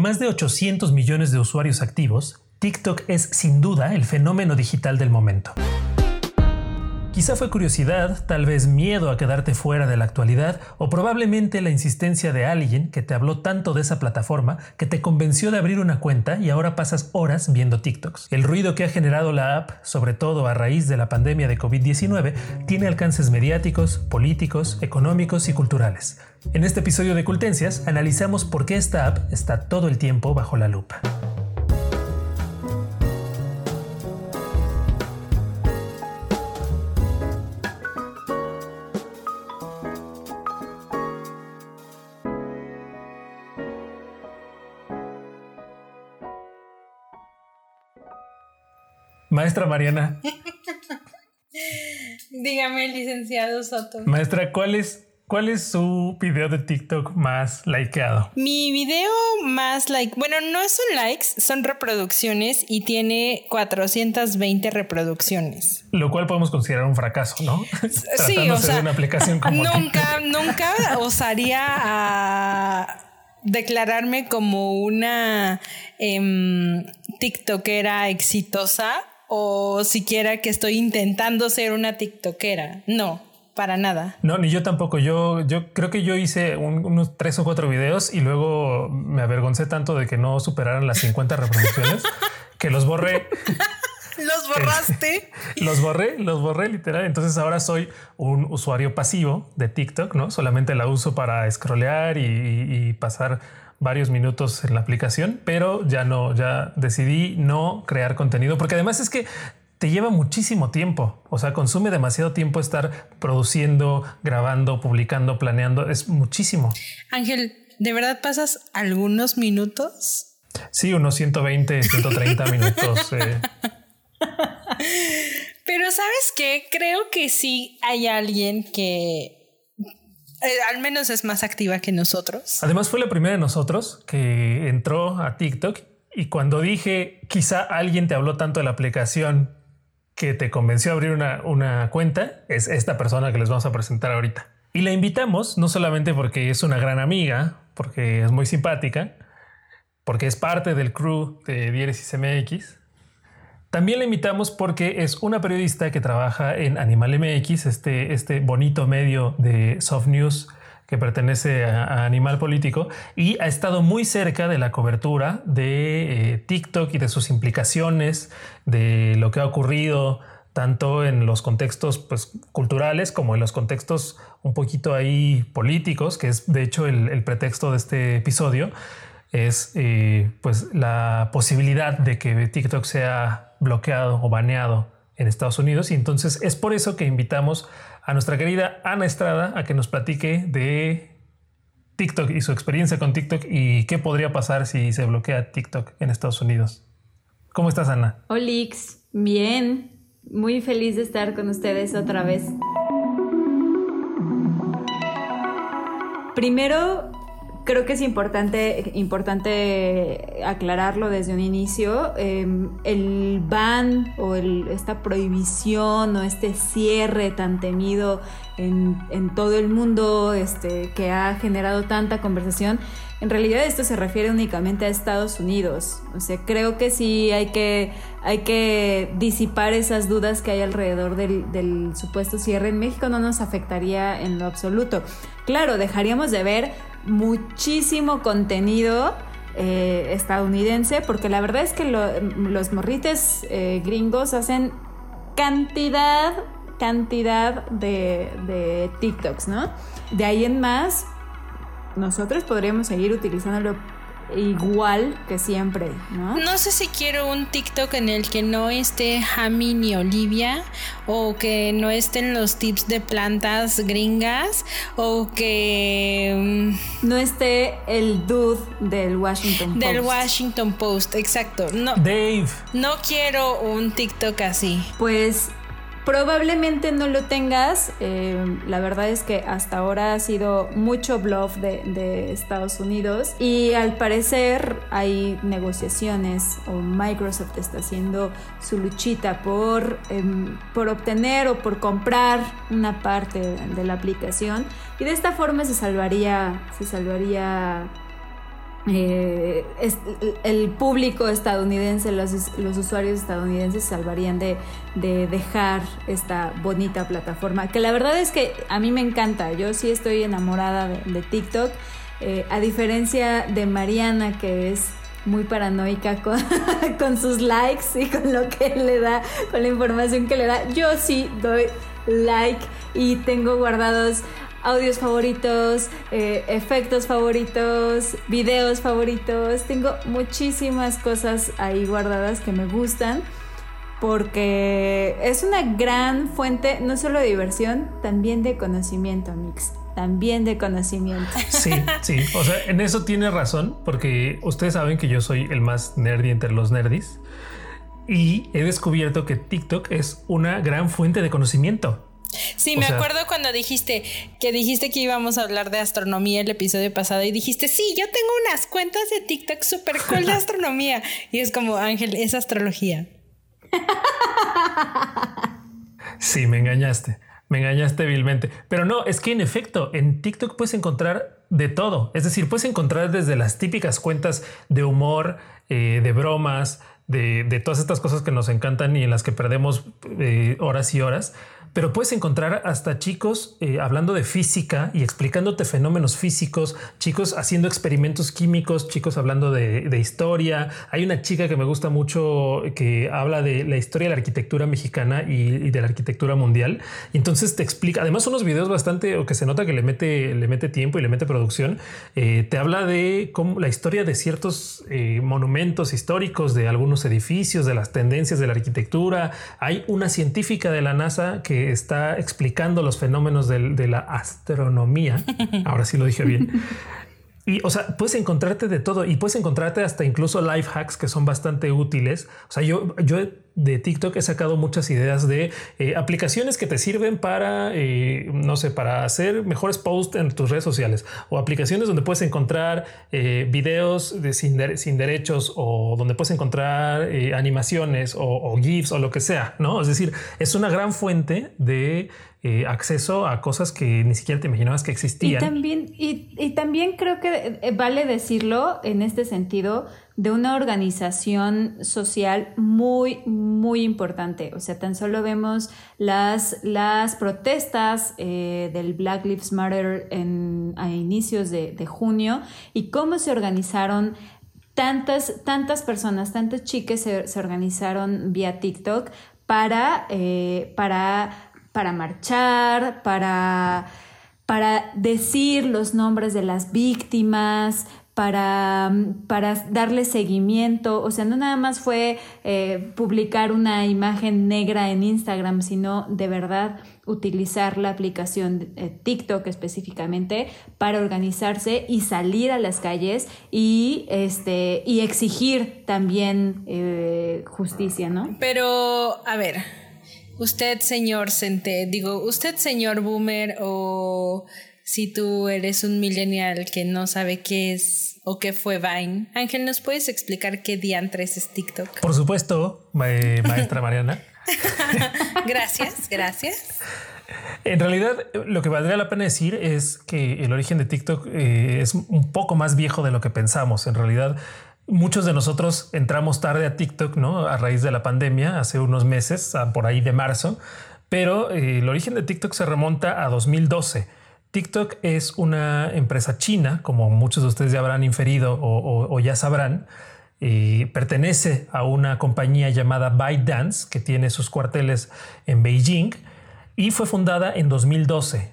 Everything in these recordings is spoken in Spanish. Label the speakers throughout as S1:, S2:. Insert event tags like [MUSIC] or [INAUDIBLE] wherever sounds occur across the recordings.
S1: Con más de 800 millones de usuarios activos, TikTok es sin duda el fenómeno digital del momento. Quizá fue curiosidad, tal vez miedo a quedarte fuera de la actualidad o probablemente la insistencia de alguien que te habló tanto de esa plataforma que te convenció de abrir una cuenta y ahora pasas horas viendo TikToks. El ruido que ha generado la app, sobre todo a raíz de la pandemia de COVID-19, tiene alcances mediáticos, políticos, económicos y culturales. En este episodio de Cultencias analizamos por qué esta app está todo el tiempo bajo la lupa. Maestra Mariana.
S2: Dígame, licenciado Soto.
S1: Maestra, ¿cuál es, ¿cuál es su video de TikTok más likeado?
S2: Mi video más like, bueno, no son likes, son reproducciones y tiene 420 reproducciones.
S1: Lo cual podemos considerar un fracaso, ¿no? [LAUGHS]
S2: sí, [LAUGHS] o sea,
S1: de una aplicación como
S2: nunca, nunca osaría a declararme como una eh, TikTokera exitosa o siquiera que estoy intentando ser una TikTokera. No, para nada.
S1: No, ni yo tampoco. Yo, yo creo que yo hice unos tres o cuatro videos y luego me avergoncé tanto de que no superaran las 50 reproducciones que los borré. [LAUGHS]
S2: los borraste. [LAUGHS]
S1: los borré, los borré literal. Entonces ahora soy un usuario pasivo de TikTok, ¿no? Solamente la uso para scrollear y pasar varios minutos en la aplicación, pero ya no, ya decidí no crear contenido, porque además es que te lleva muchísimo tiempo, o sea, consume demasiado tiempo estar produciendo, grabando, publicando, planeando, es muchísimo.
S2: Ángel, ¿de verdad pasas algunos minutos?
S1: Sí, unos 120, 130 minutos. Eh. [LAUGHS]
S2: Pero sabes qué, creo que sí hay alguien que eh, al menos es más activa que nosotros.
S1: Además fue la primera de nosotros que entró a TikTok y cuando dije quizá alguien te habló tanto de la aplicación que te convenció a abrir una, una cuenta, es esta persona que les vamos a presentar ahorita. Y la invitamos no solamente porque es una gran amiga, porque es muy simpática, porque es parte del crew de Diéresis MX, también la invitamos porque es una periodista que trabaja en Animal MX, este, este bonito medio de soft news que pertenece a, Animal Político y ha estado muy cerca de la cobertura de eh, TikTok y de sus implicaciones, de lo que ha ocurrido tanto en los contextos pues, culturales como en los contextos un poquito ahí políticos, que es de hecho el pretexto de este episodio es eh, pues la posibilidad de que TikTok sea bloqueado o baneado en Estados Unidos y entonces es por eso que invitamos a nuestra querida Ana Estrada a que nos platique de TikTok y su experiencia con TikTok y qué podría pasar si se bloquea TikTok en Estados Unidos. ¿Cómo estás, Ana?
S3: Olix, bien, muy feliz de estar con ustedes otra vez. Primero, creo que es importante, importante aclararlo desde un inicio. Em, el ban o esta prohibición o este cierre tan temido en, todo el mundo este, que ha generado tanta conversación, en realidad esto se refiere únicamente a Estados Unidos. O sea, creo que sí hay que, hay que disipar esas dudas que hay alrededor del, del supuesto cierre. En México no nos afectaría en lo absoluto. Claro, dejaríamos de ver muchísimo contenido eh, estadounidense, porque la verdad es que los morrites eh, gringos hacen cantidad, cantidad de, de TikToks, ¿no? De ahí en más, nosotros podríamos seguir utilizándolo igual que siempre, ¿no?
S2: No sé si quiero un TikTok en el que no esté Jami ni Olivia o que no estén los tips de plantas gringas o que
S3: mm, no esté el dude del Washington
S2: Post. Del Washington Post, exacto. No.
S1: Dave.
S2: No quiero un TikTok así.
S3: Pues Probablemente no lo tengas, eh, la verdad es que hasta ahora ha sido mucho bluff de, Estados Unidos y al parecer hay negociaciones o Microsoft está haciendo su luchita por, em, por obtener o por comprar una parte de la aplicación y de esta forma se salvaría, se salvaría eh, el público estadounidense, los, usuarios estadounidenses salvarían de, dejar esta bonita plataforma. Que la verdad es que a mí me encanta, yo sí estoy enamorada de, TikTok, eh, a diferencia de Mariana que es muy paranoica con, [LAUGHS] con sus likes y con lo que le da, con la información que le da. Yo sí doy like y tengo guardados audios favoritos, eh, efectos favoritos, videos favoritos. Tengo muchísimas cosas ahí guardadas que me gustan porque es una gran fuente no solo de diversión, también de conocimiento, Mix. También de conocimiento. [LAUGHS]
S1: Sí, sí. O sea, en eso tiene razón, porque ustedes saben que yo soy el más nerdy entre los nerdis. Y he descubierto que TikTok es una gran fuente de conocimiento.
S2: Sí, me acuerdo cuando dijiste que dijiste que íbamos a hablar de astronomía el episodio pasado y dijiste, sí, yo tengo unas cuentas de TikTok súper cool de [LAUGHS] astronomía. y es como, Ángel, es astrología.
S1: Sí, me engañaste. Me engañaste vilmente. Pero no, es que en efecto, en TikTok puedes encontrar de todo. Es decir, puedes encontrar desde las típicas cuentas de humor, eh, de bromas, de, todas estas cosas que nos encantan y en las que perdemos eh, horas y horas pero puedes encontrar hasta chicos eh, hablando de física y explicándote fenómenos físicos, chicos haciendo experimentos químicos, chicos hablando de, historia. Hay una chica que me gusta mucho que habla de la historia de la arquitectura mexicana y, de la arquitectura mundial. Y entonces te explica, además unos videos bastante, o que se nota que le mete, le mete tiempo y le mete producción, eh, te habla de la historia de ciertos eh, monumentos históricos, de algunos edificios, de las tendencias de la arquitectura. Hay una científica de la NASA que está explicando los fenómenos de, la astronomía. [LAUGHS] Ahora sí lo dije bien. Y, o sea, puedes encontrarte de todo y puedes encontrarte hasta incluso life hacks que son bastante útiles. O sea, yo, yo de TikTok he sacado muchas ideas de eh, aplicaciones que te sirven para, eh, no sé, para hacer mejores posts en tus redes sociales o aplicaciones donde puedes encontrar eh, videos de sin, sin, derechos o donde puedes encontrar animaciones o, o, GIFs o lo que sea, ¿no? Es decir, es una gran fuente de acceso a cosas que ni siquiera te imaginabas que existían.
S3: Y también, y, también creo que vale decirlo en este sentido, de una organización social muy, muy importante. O sea, tan solo vemos las, las protestas eh, del Black Lives Matter en, a inicios de, junio y cómo se organizaron tantas, tantas personas, tantas chicas se, organizaron vía TikTok para, eh, para, para marchar, para para decir los nombres de las víctimas, para, para darle seguimiento. O sea, no nada más fue eh, publicar una imagen negra en Instagram, sino de verdad utilizar la aplicación eh, TikTok específicamente para organizarse y salir a las calles y, este, y exigir también eh, justicia, ¿no?
S2: Pero, a ver, usted, señor Sente, digo, usted, señor Boomer, o si tú eres un millennial que no sabe qué es o qué fue Vine. Ángel, ¿nos puedes explicar qué diantres es TikTok?
S1: Por supuesto, maestra [LAUGHS] Mariana.
S2: gracias, gracias.
S1: En realidad, lo que valdría la pena decir es que el origen de TikTok eh, es un poco más viejo de lo que pensamos. En realidad, muchos de nosotros entramos tarde a TikTok, ¿no? A raíz de la pandemia, hace unos meses, por ahí de marzo. Pero eh, el origen de TikTok se remonta a 2012 TikTok es una empresa china, como muchos de ustedes ya habrán inferido o, ya sabrán, y pertenece a una compañía llamada ByteDance, que tiene sus cuarteles en Beijing, y fue fundada en 2012.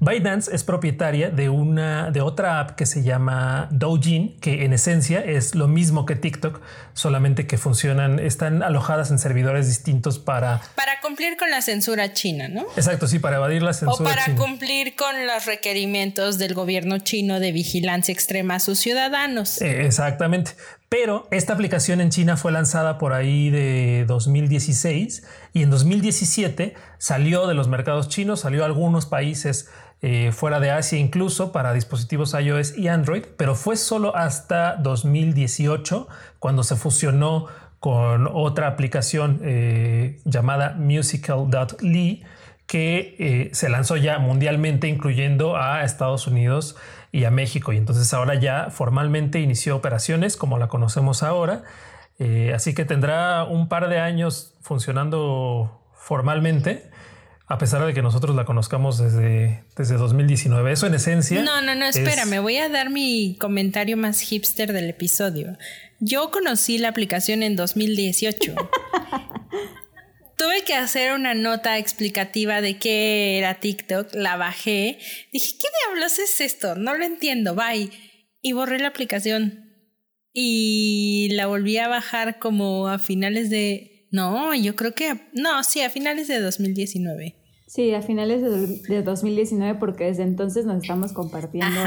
S1: ByteDance es propietaria de una de otra app que se llama Douyin, que en esencia es lo mismo que TikTok, solamente que funcionan, están alojadas en servidores distintos para
S2: para cumplir con la censura china, ¿no?
S1: Exacto, sí, para evadir la censura.
S2: O para cumplir con los requerimientos del gobierno chino de vigilancia extrema a sus ciudadanos.
S1: Eh, exactamente. Pero esta aplicación en China fue lanzada por ahí de 2016 y en 2017 salió de los mercados chinos, salió a algunos países eh, fuera de Asia incluso para dispositivos iOS y Android, pero fue solo hasta 2018 cuando se fusionó con otra aplicación eh, llamada musical.ly que eh, se lanzó ya mundialmente incluyendo a Estados Unidos y a México. Y entonces ahora ya formalmente inició operaciones como la conocemos ahora. Eh, así que tendrá un par de años funcionando formalmente a pesar de que nosotros la conozcamos desde, desde 2019. Eso en esencia.
S2: No, no, no, espera, me voy a dar mi comentario más hipster del episodio. Yo conocí la aplicación en 2018. [LAUGHS] Tuve que hacer una nota explicativa de qué era TikTok, la bajé, dije, ¿qué diablos es esto? No lo entiendo, bye. Y borré la aplicación. Y la volví a bajar como a finales de no, yo creo que, no, sí, a finales de 2019.
S3: Sí, a finales de, 2019 porque desde entonces nos estamos compartiendo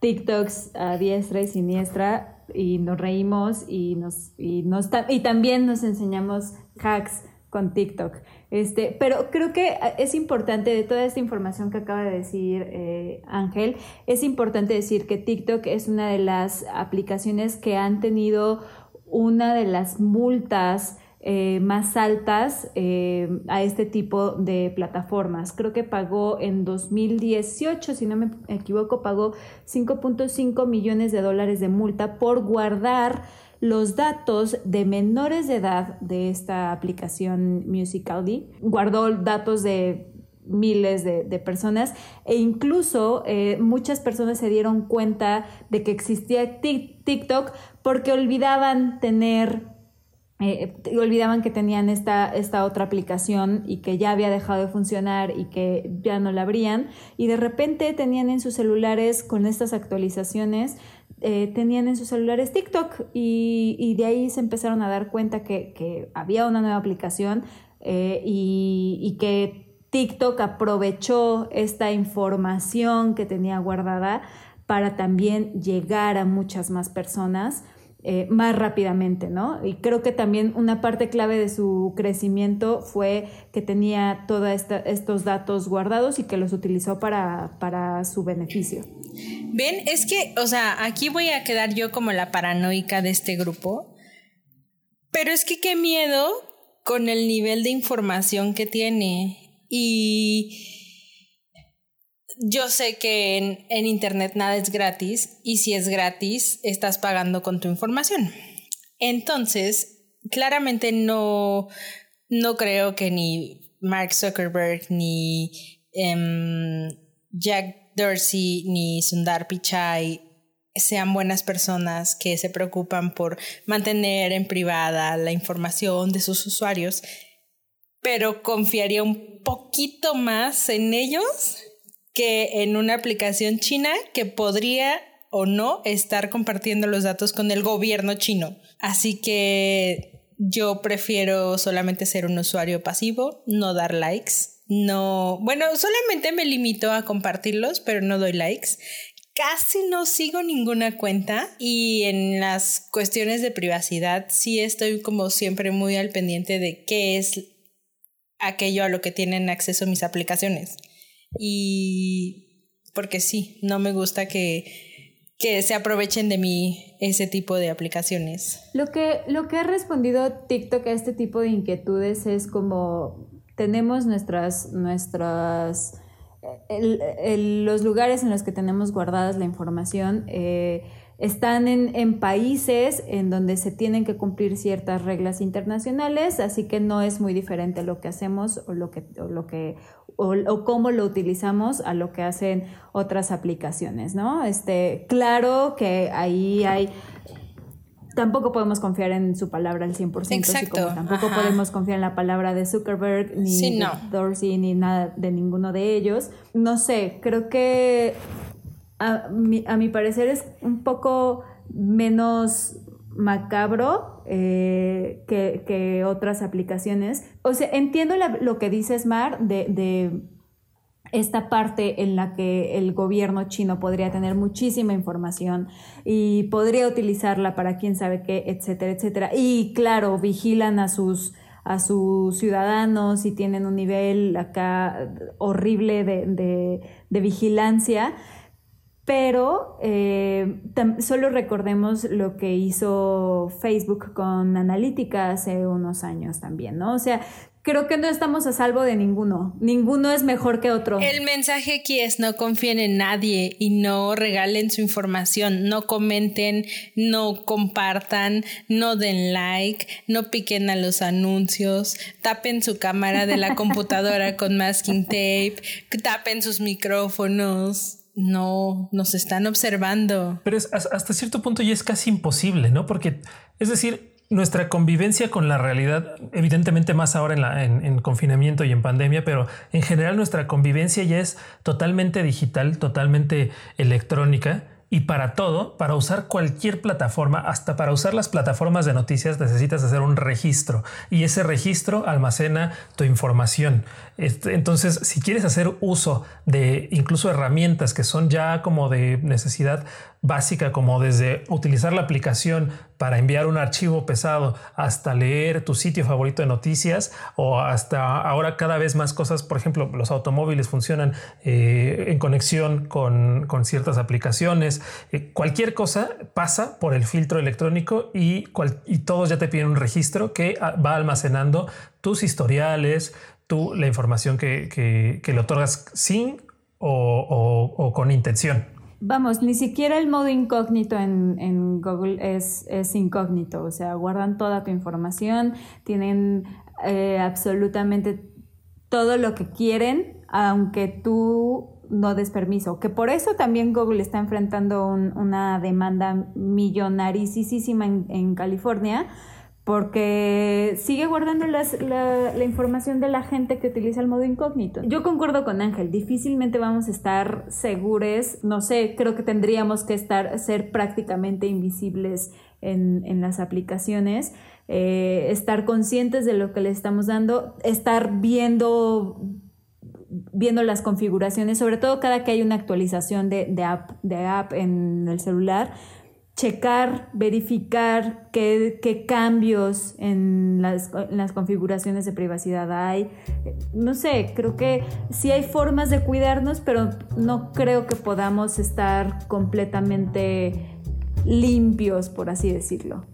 S3: TikToks a diestra y siniestra y nos reímos y, nos, y, nos, y también nos enseñamos hacks con TikTok. Este, pero creo que es importante, de toda esta información que acaba de decir eh, Ángel, es importante decir que TikTok es una de las aplicaciones que han tenido una de las multas eh, más altas eh, a este tipo de plataformas. Creo que pagó en 2018, si no me equivoco, pagó 5.5 millones de dólares de multa por guardar los datos de menores de edad de esta aplicación Musical.ly. Guardó datos de miles de, personas e incluso eh, muchas personas se dieron cuenta de que existía TikTok porque olvidaban tener eh, olvidaban que tenían esta, esta otra aplicación y que ya había dejado de funcionar y que ya no la abrían y de repente tenían en sus celulares con estas actualizaciones eh, tenían en sus celulares TikTok y, de ahí se empezaron a dar cuenta que, había una nueva aplicación eh, y, y que TikTok aprovechó esta información que tenía guardada para también llegar a muchas más personas eh, más rápidamente, ¿no? Y creo que también una parte clave de su crecimiento fue que tenía todos estos datos guardados y que los utilizó para, para su beneficio.
S2: Ven, es que, o sea, aquí voy a quedar yo como la paranoica de este grupo, pero es que qué miedo con el nivel de información que tiene y yo sé que en, Internet nada es gratis y si es gratis, estás pagando con tu información. Entonces, claramente no, no creo que ni Mark Zuckerberg, ni em, Jack Dorsey, ni Sundar Pichai sean buenas personas que se preocupan por mantener en privada la información de sus usuarios, pero confiaría un poquito más en ellos que en una aplicación china que podría o no estar compartiendo los datos con el gobierno chino. Así que yo prefiero solamente ser un usuario pasivo, no dar likes, no, bueno, solamente me limito a compartirlos, pero no doy likes. Casi no sigo ninguna cuenta y en las cuestiones de privacidad sí estoy como siempre muy al pendiente de qué es aquello a lo que tienen acceso mis aplicaciones. Y porque sí, no me gusta que, que se aprovechen de mí ese tipo de aplicaciones.
S3: Lo que, lo que ha respondido TikTok a este tipo de inquietudes es como tenemos nuestras, nuestras los lugares en los que tenemos guardadas la información. Eh, están en, países en donde se tienen que cumplir ciertas reglas internacionales, así que no es muy diferente lo que hacemos o lo que, o lo que o, cómo lo utilizamos a lo que hacen otras aplicaciones, ¿no? Este, claro que ahí hay tampoco podemos confiar en su palabra al 100%, Exacto. como tampoco podemos confiar en la palabra de Zuckerberg, ni de Dorsey, ni nada de ninguno de ellos. No sé, creo que a mi, a mi parecer es un poco menos macabro eh, que, otras aplicaciones. O sea, entiendo lo que dices, Mar, de, de, esta parte en la que el gobierno chino podría tener muchísima información y podría utilizarla para quién sabe qué, etcétera, etcétera. Y claro, vigilan a sus a sus ciudadanos y tienen un nivel acá horrible de, de vigilancia pero eh, solo recordemos lo que hizo Facebook con Analítica hace unos años también, ¿no? O sea, creo que no estamos a salvo de ninguno. Ninguno es mejor que otro.
S2: El mensaje aquí es no confíen en nadie y no regalen su información, no comenten, no compartan, no den like, no piquen a los anuncios, tapen su cámara de la [LAUGHS] computadora con masking tape, tapen sus micrófonos no nos están observando.
S1: Pero es, hasta cierto punto ya es casi imposible, ¿no? Porque, es decir, nuestra convivencia con la realidad, evidentemente más ahora en, confinamiento y en pandemia, pero en general nuestra convivencia ya es totalmente digital, totalmente electrónica. Y para todo, para usar cualquier plataforma, hasta para usar las plataformas de noticias, necesitas hacer un registro y ese registro almacena tu información. Entonces, si quieres hacer uso de incluso herramientas que son ya como de necesidad básica, como desde utilizar la aplicación para enviar un archivo pesado hasta leer tu sitio favorito de noticias o hasta ahora cada vez más cosas, por ejemplo, los automóviles funcionan eh, en conexión con, ciertas aplicaciones, eh, cualquier cosa pasa por el filtro electrónico y, y todos ya te piden un registro que ah, va almacenando tus historiales, tú la información que, le otorgas sin o, con intención.
S3: Vamos, ni siquiera el modo incógnito en, Google es, es, incógnito, o sea, guardan toda tu información, tienen eh, absolutamente todo lo que quieren, aunque tú no des permiso, que por eso también Google está enfrentando una demanda millonarísima en, en California, porque sigue guardando la, la, información de la gente que utiliza el modo incógnito. Yo concuerdo con Ángel, difícilmente vamos a estar seguros, no sé, creo que tendríamos que estar, ser prácticamente invisibles en, las aplicaciones, eh, estar conscientes de lo que le estamos dando, estar viendo viendo las configuraciones, sobre todo cada que hay una actualización de, app, de app en el celular, checar, verificar qué, cambios en las, en las, configuraciones de privacidad hay. No sé, creo que sí hay formas de cuidarnos, pero no creo que podamos estar completamente limpios, por así decirlo.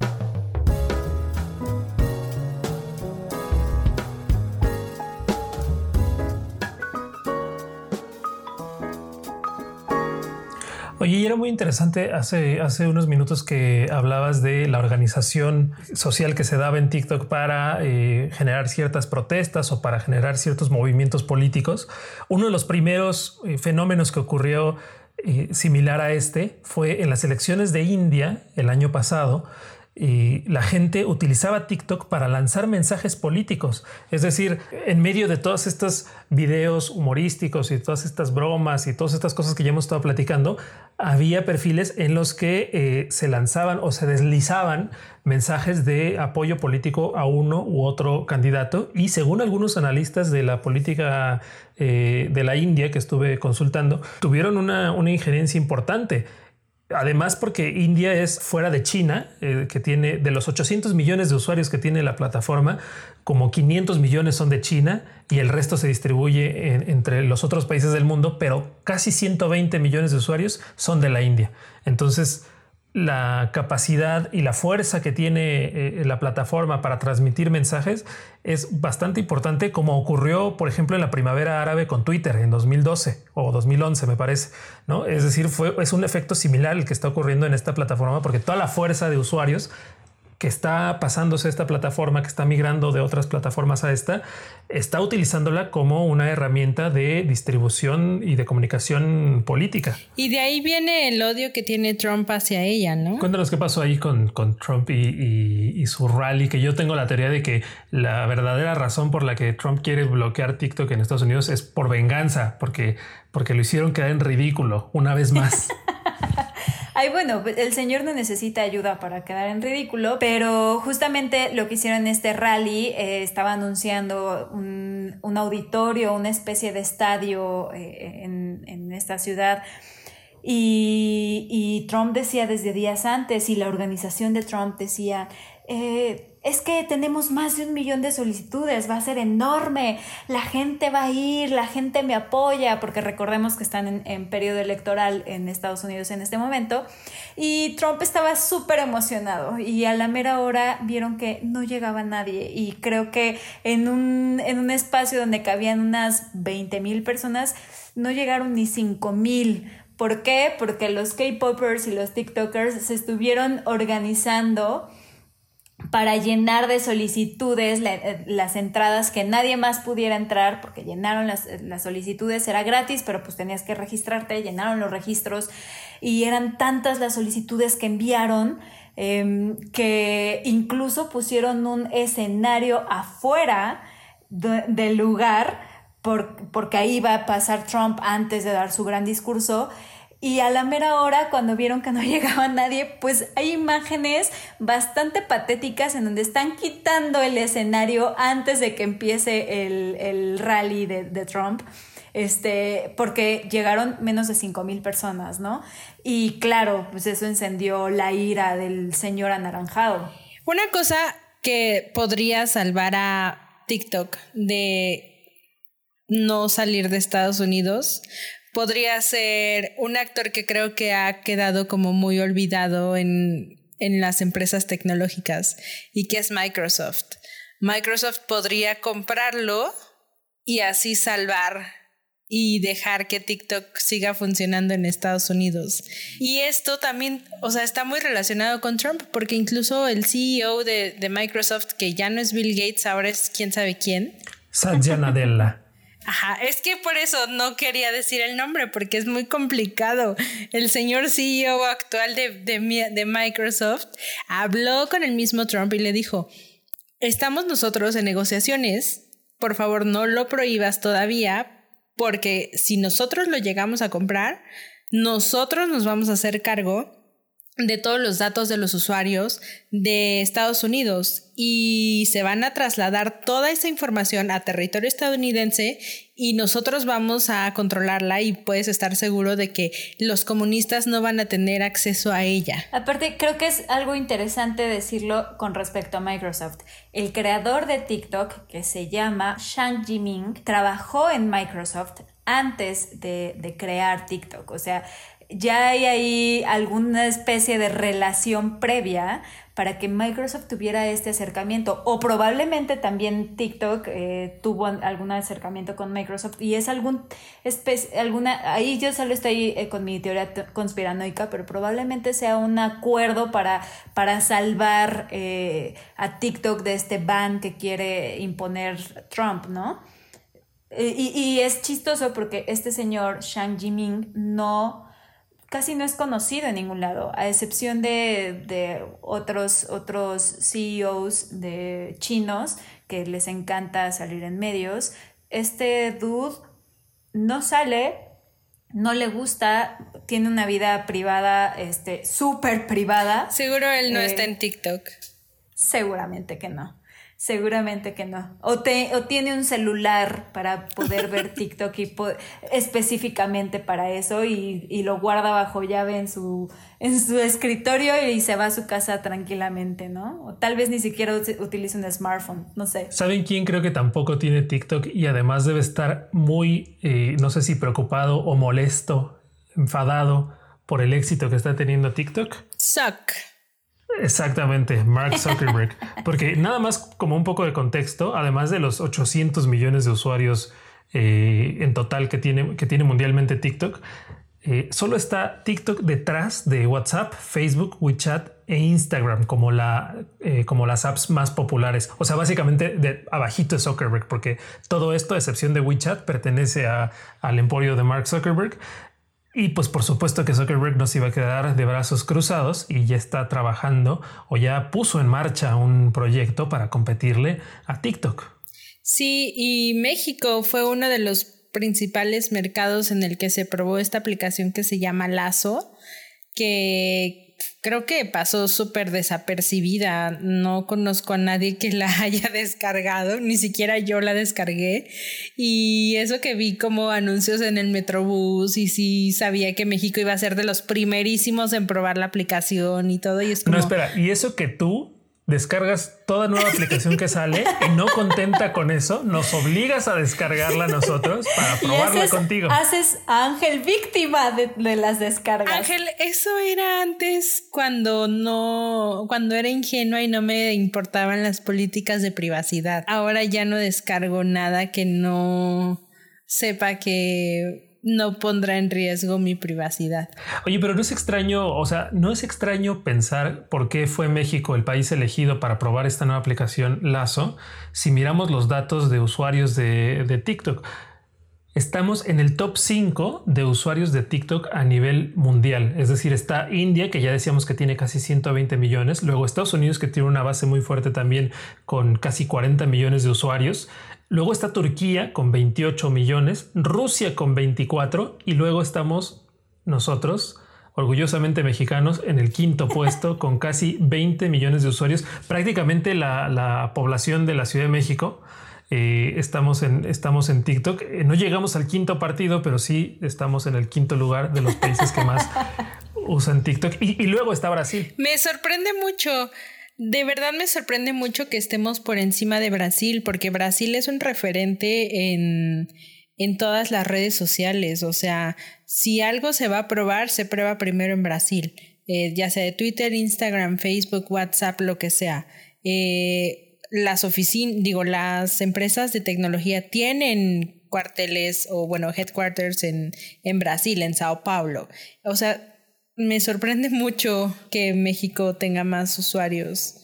S1: Oye, era muy interesante hace, hace unos minutos que hablabas de la organización social que se daba en TikTok para eh, generar ciertas protestas o para generar ciertos movimientos políticos. Uno de los primeros eh, fenómenos que ocurrió eh, similar a este fue en las elecciones de India el año pasado y la gente utilizaba TikTok para lanzar mensajes políticos. Es decir, en medio de todos estos videos humorísticos y todas estas bromas y todas estas cosas que ya hemos estado platicando, había perfiles en los que eh, se lanzaban o se deslizaban mensajes de apoyo político a uno u otro candidato y según algunos analistas de la política eh, de la India que estuve consultando, tuvieron una, una injerencia importante Además, porque India es fuera de China, eh, que tiene de los 800 millones de usuarios que tiene la plataforma, como 500 millones son de China y el resto se distribuye entre los otros países del mundo, pero casi 120 millones de usuarios son de la India. Entonces, la capacidad y la fuerza que tiene eh, la plataforma para transmitir mensajes es bastante importante, como ocurrió, por ejemplo, en la primavera árabe con Twitter en 2012 o 2011, me parece. ¿no? Es decir, fue, es un efecto similar el que está ocurriendo en esta plataforma, porque toda la fuerza de usuarios que está pasándose esta plataforma, que está migrando de otras plataformas a esta, está utilizándola como una herramienta de distribución y de comunicación política.
S2: Y de ahí viene el odio que tiene Trump hacia ella, ¿no?
S1: Cuéntanos qué pasó ahí con, con Trump y, y, su rally, que yo tengo la teoría de que la verdadera razón por la que Trump quiere bloquear TikTok en Estados Unidos es por venganza, porque, porque lo hicieron quedar en ridículo una vez más. [LAUGHS]
S3: Ay, bueno, el señor no necesita ayuda para quedar en ridículo, pero justamente lo que hicieron en este rally eh, estaba anunciando un, auditorio, una especie de estadio eh, en, esta ciudad. Y, y, Trump decía desde días antes y la organización de Trump decía, eh, es que tenemos más de un millón de solicitudes, va a ser enorme, la gente va a ir, la gente me apoya, porque recordemos que están en, periodo electoral en Estados Unidos en este momento, y Trump estaba súper emocionado y a la mera hora vieron que no llegaba nadie y creo que en un, en un espacio donde cabían unas 20 mil personas, no llegaron ni 5 mil. ¿Por qué? Porque los K-Poppers y los TikTokers se estuvieron organizando para llenar de solicitudes eh, las entradas que nadie más pudiera entrar, porque llenaron las, eh, las, solicitudes, era gratis, pero pues tenías que registrarte, llenaron los registros y eran tantas las solicitudes que enviaron em, que incluso pusieron un escenario afuera del lugar porque ahí iba a pasar Trump antes de dar su gran discurso y a la mera hora, cuando vieron que no [LAUGHS] llegaba nadie, pues hay imágenes bastante patéticas en donde están quitando el escenario antes de que empiece el, rally de, Trump este, porque llegaron menos de 5 mil personas, ¿no? Y claro, pues eso encendió la ira del señor anaranjado.
S2: Una cosa que podría salvar a TikTok de no salir de Estados Unidos podría ser un actor que creo que ha quedado como muy olvidado en, en las empresas tecnológicas y que es Microsoft. Microsoft podría comprarlo y así salvar y dejar que TikTok siga funcionando en Estados Unidos. Y esto también, o sea, está muy relacionado con Trump, porque incluso el CEO de, de Microsoft, que ya no es Bill Gates, ahora es quién sabe quién.
S1: Satya Nadella.
S2: Ajá, es que por eso no quería decir el nombre, porque es muy complicado. El señor CEO actual de, de, Microsoft habló con el mismo Trump y le dijo, estamos nosotros en negociaciones, por favor no lo prohíbas todavía, porque si nosotros lo llegamos a comprar, nosotros nos vamos a hacer cargo de todos los datos de los usuarios de Estados Unidos y se van a trasladar toda esa información a territorio estadounidense y nosotros vamos a controlarla y puedes estar seguro de que los comunistas no van a tener acceso a ella.
S3: Aparte, creo que es algo interesante decirlo con respecto a Microsoft. El creador de TikTok, que se llama Shang Jiming, trabajó en Microsoft antes de, de crear TikTok. O sea, ya hay ahí alguna especie de relación previa para que Microsoft tuviera este acercamiento o probablemente también TikTok eh, tuvo algún acercamiento con Microsoft y es algún especie, alguna, ahí yo solo estoy eh, con mi teoría conspiranoica, pero probablemente sea un acuerdo para, para salvar eh, a TikTok de este ban que quiere imponer Trump, ¿no? Y, es chistoso porque este señor Shang Jiming no casi no es conocido en ningún lado, a excepción de, otros, otros CEOs de chinos que les encanta salir en medios. Este dude no sale, no le gusta, tiene una vida privada, este, súper privada.
S2: Seguro él no está en TikTok.
S3: Seguramente que no. Seguramente que no. O, te, o tiene un celular para poder ver [LAUGHS] TikTok y específicamente para eso y, lo guarda bajo llave en su, en su escritorio y se va a su casa tranquilamente, ¿no? O tal vez ni siquiera utiliza un smartphone, no sé.
S1: ¿Saben quién creo que tampoco tiene TikTok y además debe estar muy, eh, no sé si preocupado o molesto, enfadado por el éxito que está teniendo TikTok?
S2: Suck.
S1: Exactamente, Mark Zuckerberg. [LAUGHS] Porque nada más como un poco de contexto, además de los 800 millones de usuarios eh, en total que tiene, que tiene mundialmente TikTok, eh, solo está TikTok detrás de WhatsApp, Facebook, WeChat e Instagram como, la, eh, como las apps más populares. O sea, básicamente de abajito de Zuckerberg, porque todo esto, a excepción de WeChat, pertenece a, al emporio de Mark Zuckerberg. Y pues por supuesto que Zuckerberg no se iba a quedar de brazos cruzados y ya está trabajando o ya puso en marcha un proyecto para competirle a TikTok.
S2: Sí, y México fue uno de los principales mercados en el que se probó esta aplicación que se llama Lazo, que creo que pasó súper desapercibida. No conozco a nadie que la [LAUGHS] haya descargado, ni siquiera yo la descargué. Y eso que vi como anuncios en el Metrobús y sí sabía que México iba a ser de los primerísimos en probar la aplicación y todo. Y es como...
S1: No, espera, y eso que tú descargas toda nueva aplicación que sale y no contenta con eso, nos obligas a descargarla nosotros para [LAUGHS] probarla contigo.
S3: Haces a Ángel víctima de, las descargas.
S2: Ángel, eso era antes cuando no, cuando era ingenua y no me importaban las políticas de privacidad. Ahora ya no descargo nada que no sepa que no pondrá en riesgo mi privacidad.
S1: Oye, pero no es extraño, o sea, no es extraño pensar por qué fue México el país elegido para probar esta nueva aplicación Lazo si miramos los datos de usuarios de, de TikTok. Estamos en el top 5 de usuarios de TikTok a nivel mundial. Es decir, está India, que ya decíamos que tiene casi 120 millones. Luego Estados Unidos, que tiene una base muy fuerte también con casi 40 millones de usuarios. Luego está Turquía con 28 millones, Rusia con 24 y luego estamos nosotros, orgullosamente mexicanos, en el quinto puesto [LAUGHS] con casi 20 millones de usuarios, prácticamente la, población de la Ciudad de México. Eh, estamos, en, estamos en TikTok. Eh, no llegamos al quinto partido, pero sí estamos en el quinto lugar de los países que más [LAUGHS] usan TikTok. y luego está Brasil.
S2: Me sorprende mucho de verdad me sorprende mucho que estemos por encima de Brasil, porque Brasil es un referente en, en todas las redes sociales. O sea, si algo se va a probar, se prueba primero en Brasil, eh, ya sea de Twitter, Instagram, Facebook, WhatsApp, lo que sea. Eh, las oficinas, digo, las empresas de tecnología tienen cuarteles o, bueno, headquarters en, en Brasil, en Sao Paulo. O sea, me sorprende mucho que México tenga más usuarios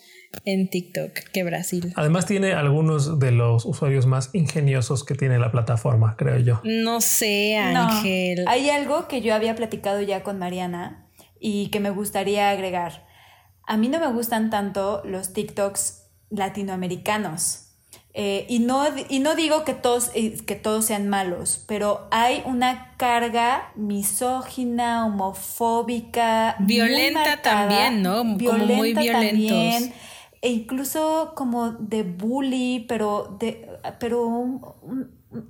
S2: en TikTok que Brasil.
S1: Además tiene algunos de los usuarios más ingeniosos que tiene la plataforma, creo yo.
S2: No sé, Ángel.
S3: hay algo que yo había platicado ya con Mariana y que me gustaría agregar. A mí no me gustan tanto los TikToks latinoamericanos. Eh, y, no, y no digo que todos, eh, que todos sean malos, pero hay una carga misógina, homofóbica.
S2: Violenta también, ¿no? como muy violentos.
S3: e incluso como de bully, pero, de, pero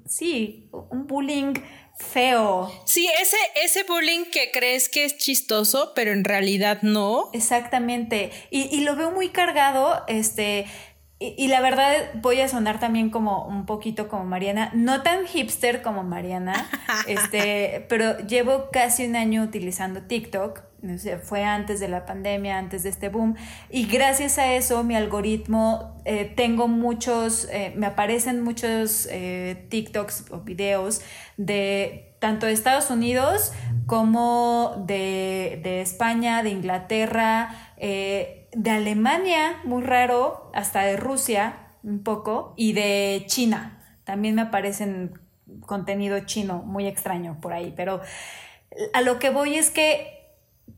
S3: sí, un bullying feo.
S2: Sí, ese, ese bullying que crees que es chistoso, pero en realidad no.
S3: Exactamente. Y, y lo veo muy cargado, este, y, la verdad voy a sonar también como un poquito como Mariana, no tan hipster como Mariana, [LAUGHS] este, pero llevo casi un año utilizando TikTok, fue antes de la pandemia, antes de este boom, y gracias a eso mi algoritmo, eh, tengo muchos, eh, me aparecen muchos eh, TikToks o videos de tanto de Estados Unidos como de, de España, de Inglaterra, de Alemania, muy raro, hasta de Rusia, un poco, y de China. También me aparecen contenido chino muy extraño por ahí, pero a lo que voy es que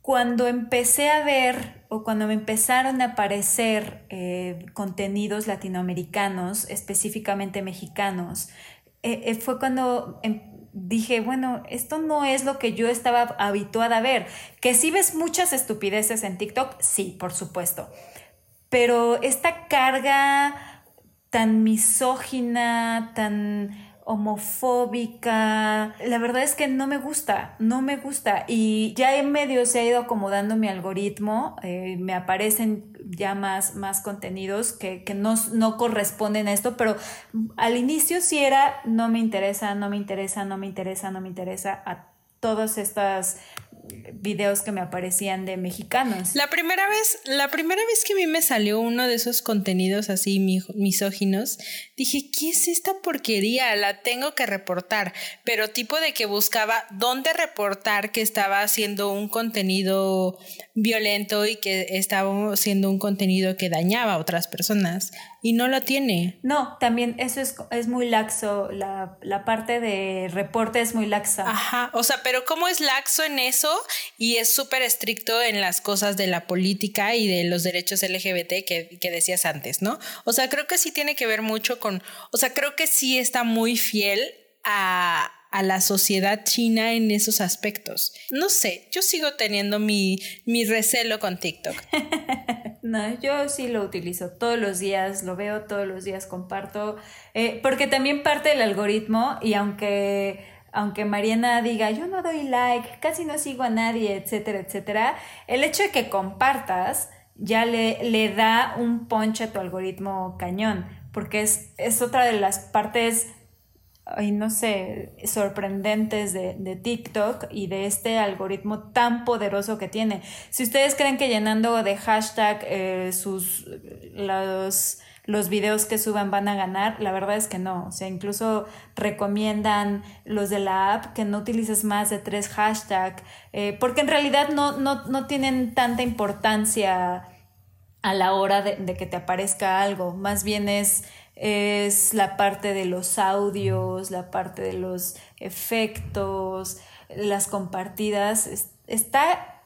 S3: cuando empecé a ver o cuando me empezaron a aparecer eh, contenidos latinoamericanos, específicamente mexicanos, eh, eh, fue cuando em, dije, bueno, esto no es lo que yo estaba habituada a ver. Que si ves muchas estupideces en TikTok, sí, por supuesto. Pero esta carga tan misógina, tan homofóbica. La verdad es que no me gusta, no me gusta. Y ya en medio se ha ido acomodando mi algoritmo, eh, me aparecen ya más, más contenidos que, no, no, corresponden a esto, pero al inicio sí era no me interesa, no me interesa, no me interesa, no me interesa a todas estas videos que me aparecían de mexicanos.
S2: La primera vez, la primera vez que a mí me salió uno de esos contenidos así misóginos, dije, ¿qué es esta porquería? La tengo que reportar. Pero tipo de que buscaba dónde reportar que estaba haciendo un contenido violento y que estaba haciendo un contenido que dañaba a otras personas y no lo tiene.
S3: No, también eso es, es muy laxo, la, la, parte de reporte es muy laxa.
S2: Ajá, o sea, pero ¿cómo es laxo en eso y es súper estricto en las cosas de la política y de los derechos LGBT que, que decías antes, ¿no? O sea, creo que sí tiene que ver mucho con, o sea, creo que sí está muy fiel a, a la sociedad china en esos aspectos. No sé, yo sigo teniendo mi, mi recelo con TikTok. [LAUGHS]
S3: no, yo sí lo utilizo todos los días, lo veo todos los días, comparto, eh, porque también parte del algoritmo y aunque aunque Mariana diga, yo no doy like, casi no sigo a nadie, etcétera, etcétera, el hecho de que compartas ya le, le da un punch a tu algoritmo cañón, porque es, es otra de las partes ay, no sé, sorprendentes de, de, TikTok y de este algoritmo tan poderoso que tiene. Si ustedes creen que llenando de hashtag eh, sus los, los videos que suban van a ganar, la verdad es que no. O sea, incluso recomiendan los de la app que no utilices más de tres hashtags, eh, porque en realidad no, no, no tienen tanta importancia a la hora de que te aparezca algo. Más bien es es la parte de los audios, la parte de los efectos, las compartidas. Está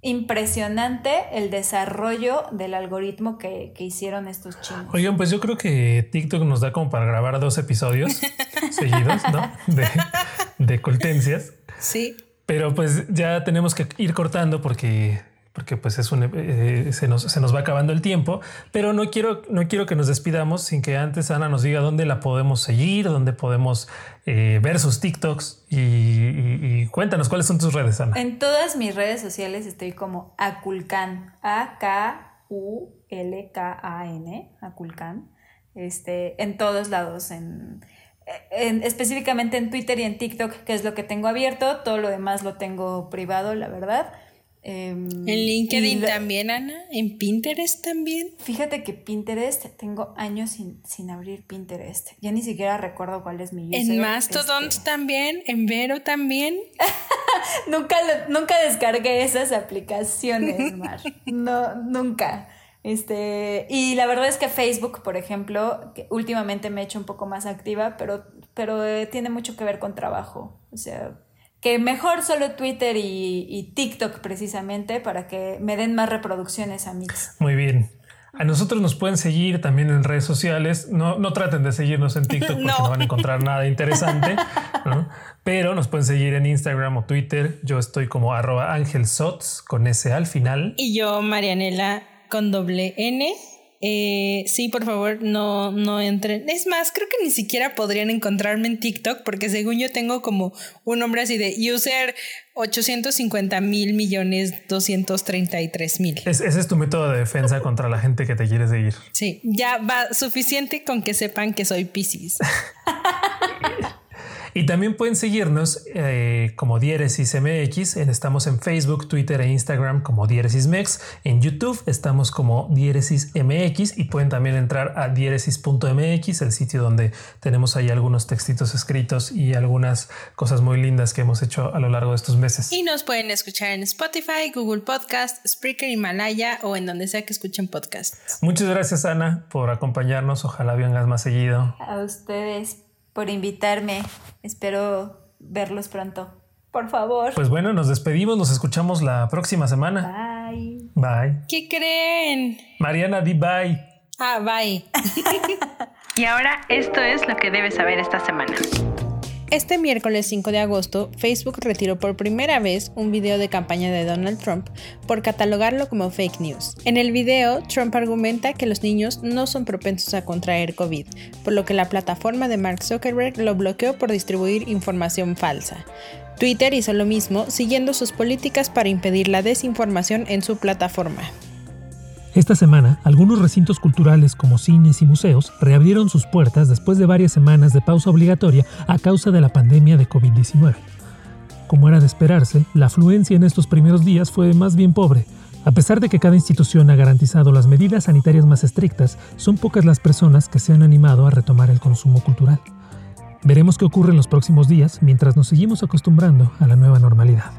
S3: impresionante el desarrollo del algoritmo que, hicieron estos chinos.
S1: Oigan, pues yo creo que TikTok nos da como para grabar dos episodios [LAUGHS] seguidos, ¿no? De, de coltencias.
S2: Sí.
S1: Pero pues ya tenemos que ir cortando porque porque pues es un, eh, se, nos, se, nos, va acabando el tiempo, pero no quiero, no quiero que nos despidamos sin que antes Ana nos diga dónde la podemos seguir, dónde podemos eh, ver sus TikToks y, cuéntanos cuáles son tus redes, Ana.
S3: En todas mis redes sociales estoy como Aculcan, A-K-U-L-K-A-N, Aculcan, este, en todos lados, en, específicamente en Twitter y en TikTok, que es lo que tengo abierto, todo lo demás lo tengo privado, la verdad.
S2: Em, en LinkedIn también, Ana. En Pinterest también.
S3: Fíjate que Pinterest, tengo años sin, abrir Pinterest. Ya ni siquiera recuerdo cuál es mi user.
S2: En Mastodon este. también, en Vero también. [LAUGHS]
S3: nunca, nunca descargué esas aplicaciones, [LAUGHS] Mar. No, nunca. Este, y la verdad es que Facebook, por ejemplo, que últimamente me he hecho un poco más activa, pero, pero eh, tiene mucho que ver con trabajo. O sea, que mejor solo Twitter y, TikTok precisamente para que me den más reproducciones a Mix.
S1: Muy bien. A nosotros nos pueden seguir también en redes sociales. No, no traten de seguirnos en TikTok porque [LAUGHS] no, van a encontrar nada interesante, [LAUGHS] pero nos pueden seguir en Instagram o Twitter. Yo estoy como arroba angelsots con S al final.
S2: Y yo, Marianela, con doble N. Eh, sí, por favor, no, no entren. Es más, creo que ni siquiera podrían encontrarme en TikTok porque según yo tengo como un nombre así de user 850 mil millones 233 mil.
S1: ese es tu método de defensa [LAUGHS] contra la gente que te quiere seguir.
S2: Sí, ya va suficiente con que sepan que soy Pisces. [LAUGHS]
S1: Y también pueden seguirnos eh, como Diéresis MX. estamos en Facebook, Twitter e Instagram como Diéresis MEX. En YouTube estamos como Diéresis MX y pueden también entrar a diéresis.mx, el sitio donde tenemos ahí algunos textitos escritos y algunas cosas muy lindas que hemos hecho a lo largo de estos meses.
S2: Y nos pueden escuchar en Spotify, Google Podcast, Spreaker, Himalaya o en donde sea que escuchen podcasts.
S1: Muchas gracias, Ana, por acompañarnos. Ojalá vengas más seguido.
S3: A ustedes por invitarme. Espero verlos pronto. Por favor.
S1: Pues bueno, nos despedimos, nos escuchamos la próxima semana.
S3: Bye.
S1: Bye.
S2: ¿Qué creen?
S1: Mariana, di bye.
S2: Ah, bye. [LAUGHS] [LAUGHS] y ahora esto es lo que debes saber esta semana. Este miércoles 5 de agosto, Facebook retiró por primera vez un video de campaña de Donald Trump por catalogarlo como fake news. En el video, Trump argumenta que los niños no son propensos a contraer COVID, por lo que la plataforma de Mark Zuckerberg lo bloqueó por distribuir información falsa. Twitter hizo lo mismo, siguiendo sus políticas para impedir la desinformación en su plataforma.
S1: Esta semana, algunos recintos culturales como cines y museos reabrieron sus puertas después de varias semanas de pausa obligatoria a causa de la pandemia de COVID-19. Como era de esperarse, la afluencia en estos primeros días fue más bien pobre. A pesar de que cada institución ha garantizado las medidas sanitarias más estrictas, son pocas las personas que se han animado a retomar el consumo cultural. Veremos qué ocurre en los próximos días mientras nos seguimos acostumbrando a la nueva normalidad.